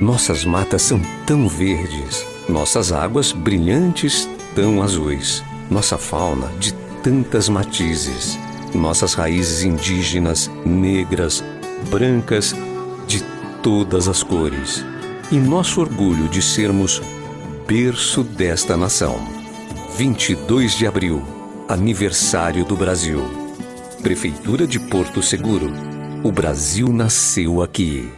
Nossas matas são tão verdes, nossas águas brilhantes, tão azuis, nossa fauna de tantas matizes, nossas raízes indígenas, negras, brancas, de todas as cores, e nosso orgulho de sermos berço desta nação. 22 de abril, aniversário do Brasil. Prefeitura de Porto Seguro. O Brasil nasceu aqui.